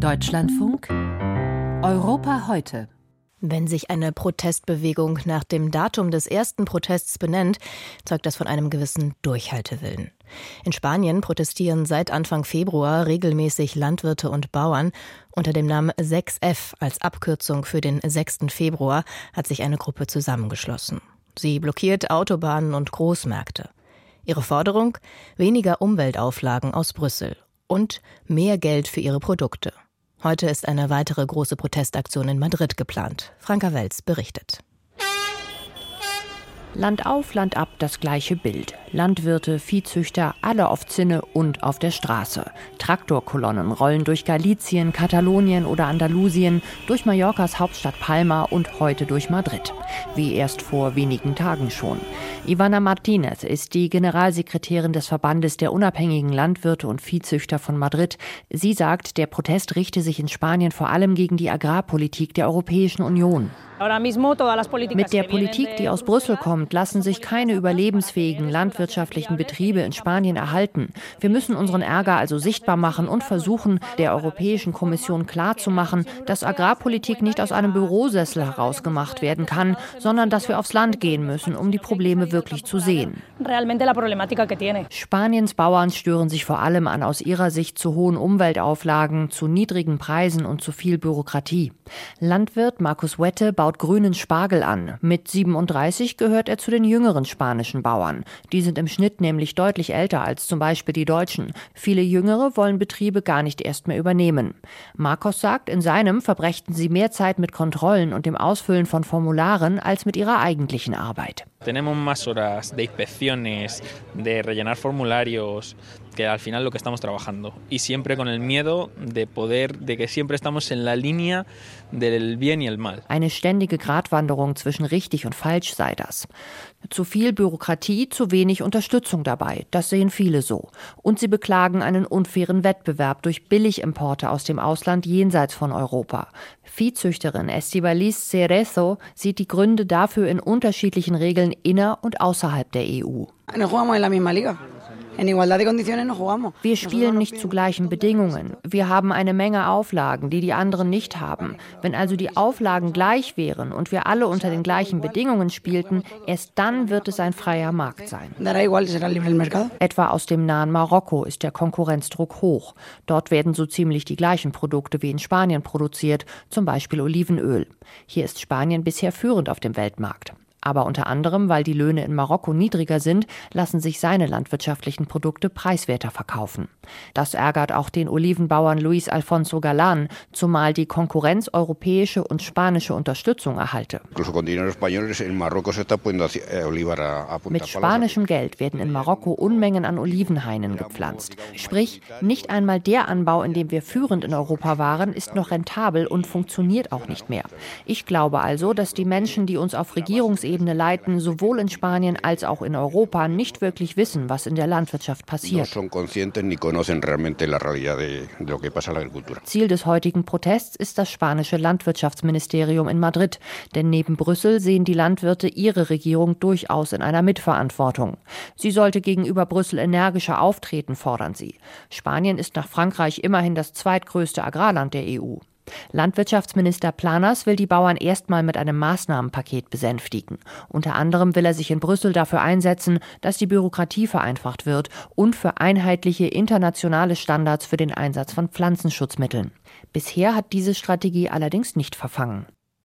Deutschlandfunk Europa heute. Wenn sich eine Protestbewegung nach dem Datum des ersten Protests benennt, zeugt das von einem gewissen Durchhaltewillen. In Spanien protestieren seit Anfang Februar regelmäßig Landwirte und Bauern. Unter dem Namen 6F als Abkürzung für den 6. Februar hat sich eine Gruppe zusammengeschlossen. Sie blockiert Autobahnen und Großmärkte. Ihre Forderung? Weniger Umweltauflagen aus Brüssel und mehr Geld für ihre Produkte. Heute ist eine weitere große Protestaktion in Madrid geplant. Franka Welz berichtet. Land auf, Land ab das gleiche Bild. Landwirte, Viehzüchter, alle auf Zinne und auf der Straße. Traktorkolonnen rollen durch Galizien, Katalonien oder Andalusien, durch Mallorcas Hauptstadt Palma und heute durch Madrid. Wie erst vor wenigen Tagen schon. Ivana Martinez ist die Generalsekretärin des Verbandes der unabhängigen Landwirte und Viehzüchter von Madrid. Sie sagt, der Protest richte sich in Spanien vor allem gegen die Agrarpolitik der Europäischen Union. Mit der Politik, die aus Brüssel kommt, lassen sich keine überlebensfähigen landwirtschaftlichen Betriebe in Spanien erhalten. Wir müssen unseren Ärger also sichtbar machen und versuchen, der Europäischen Kommission klarzumachen, dass Agrarpolitik nicht aus einem Bürosessel herausgemacht werden kann, sondern dass wir aufs Land gehen müssen, um die Probleme wirklich zu sehen. Spaniens Bauern stören sich vor allem an aus ihrer Sicht zu hohen Umweltauflagen, zu niedrigen Preisen und zu viel Bürokratie. Landwirt Markus Wette baut grünen Spargel an. Mit 37 gehört er zu den jüngeren spanischen Bauern. Die sind im Schnitt nämlich deutlich älter als zum Beispiel die Deutschen. Viele Jüngere wollen Betriebe gar nicht erst mehr übernehmen. Marcos sagt, in seinem verbrächten sie mehr Zeit mit Kontrollen und dem Ausfüllen von Formularen als mit ihrer eigentlichen Arbeit. Tenemos más horas de inspecciones, de rellenar formularios, que al final lo que estamos trabajando. Y siempre con el miedo de poder, de que siempre estamos en la línea del bien y el mal. Eine ständige Gratwanderung zwischen richtig und falsch sei das. Zu viel Bürokratie, zu wenig Unterstützung dabei. Das sehen viele so. Und sie beklagen einen unfairen Wettbewerb durch Billigimporte aus dem Ausland jenseits von Europa. Viehzüchterin Estivalis Cerezo sieht die Gründe dafür in unterschiedlichen Regeln inner und außerhalb der EU. Wir spielen nicht zu gleichen Bedingungen. Wir haben eine Menge Auflagen, die die anderen nicht haben. Wenn also die Auflagen gleich wären und wir alle unter den gleichen Bedingungen spielten, erst dann wird es ein freier Markt sein. Etwa aus dem nahen Marokko ist der Konkurrenzdruck hoch. Dort werden so ziemlich die gleichen Produkte wie in Spanien produziert, zum Beispiel Olivenöl. Hier ist Spanien bisher führend auf dem Weltmarkt. Aber unter anderem, weil die Löhne in Marokko niedriger sind, lassen sich seine landwirtschaftlichen Produkte preiswerter verkaufen. Das ärgert auch den Olivenbauern Luis Alfonso Galan, zumal die Konkurrenz europäische und spanische Unterstützung erhalte. Mit spanischem Geld werden in Marokko Unmengen an Olivenhainen gepflanzt. Sprich, nicht einmal der Anbau, in dem wir führend in Europa waren, ist noch rentabel und funktioniert auch nicht mehr. Ich glaube also, dass die Menschen, die uns auf Regierungsebene Bundesebene leiten, sowohl in Spanien als auch in Europa nicht wirklich wissen, was in der Landwirtschaft passiert. Ziel des heutigen Protests ist das spanische Landwirtschaftsministerium in Madrid, denn neben Brüssel sehen die Landwirte ihre Regierung durchaus in einer Mitverantwortung. Sie sollte gegenüber Brüssel energischer auftreten, fordern sie. Spanien ist nach Frankreich immerhin das zweitgrößte Agrarland der EU. Landwirtschaftsminister Planas will die Bauern erstmal mit einem Maßnahmenpaket besänftigen. Unter anderem will er sich in Brüssel dafür einsetzen, dass die Bürokratie vereinfacht wird und für einheitliche internationale Standards für den Einsatz von Pflanzenschutzmitteln. Bisher hat diese Strategie allerdings nicht verfangen.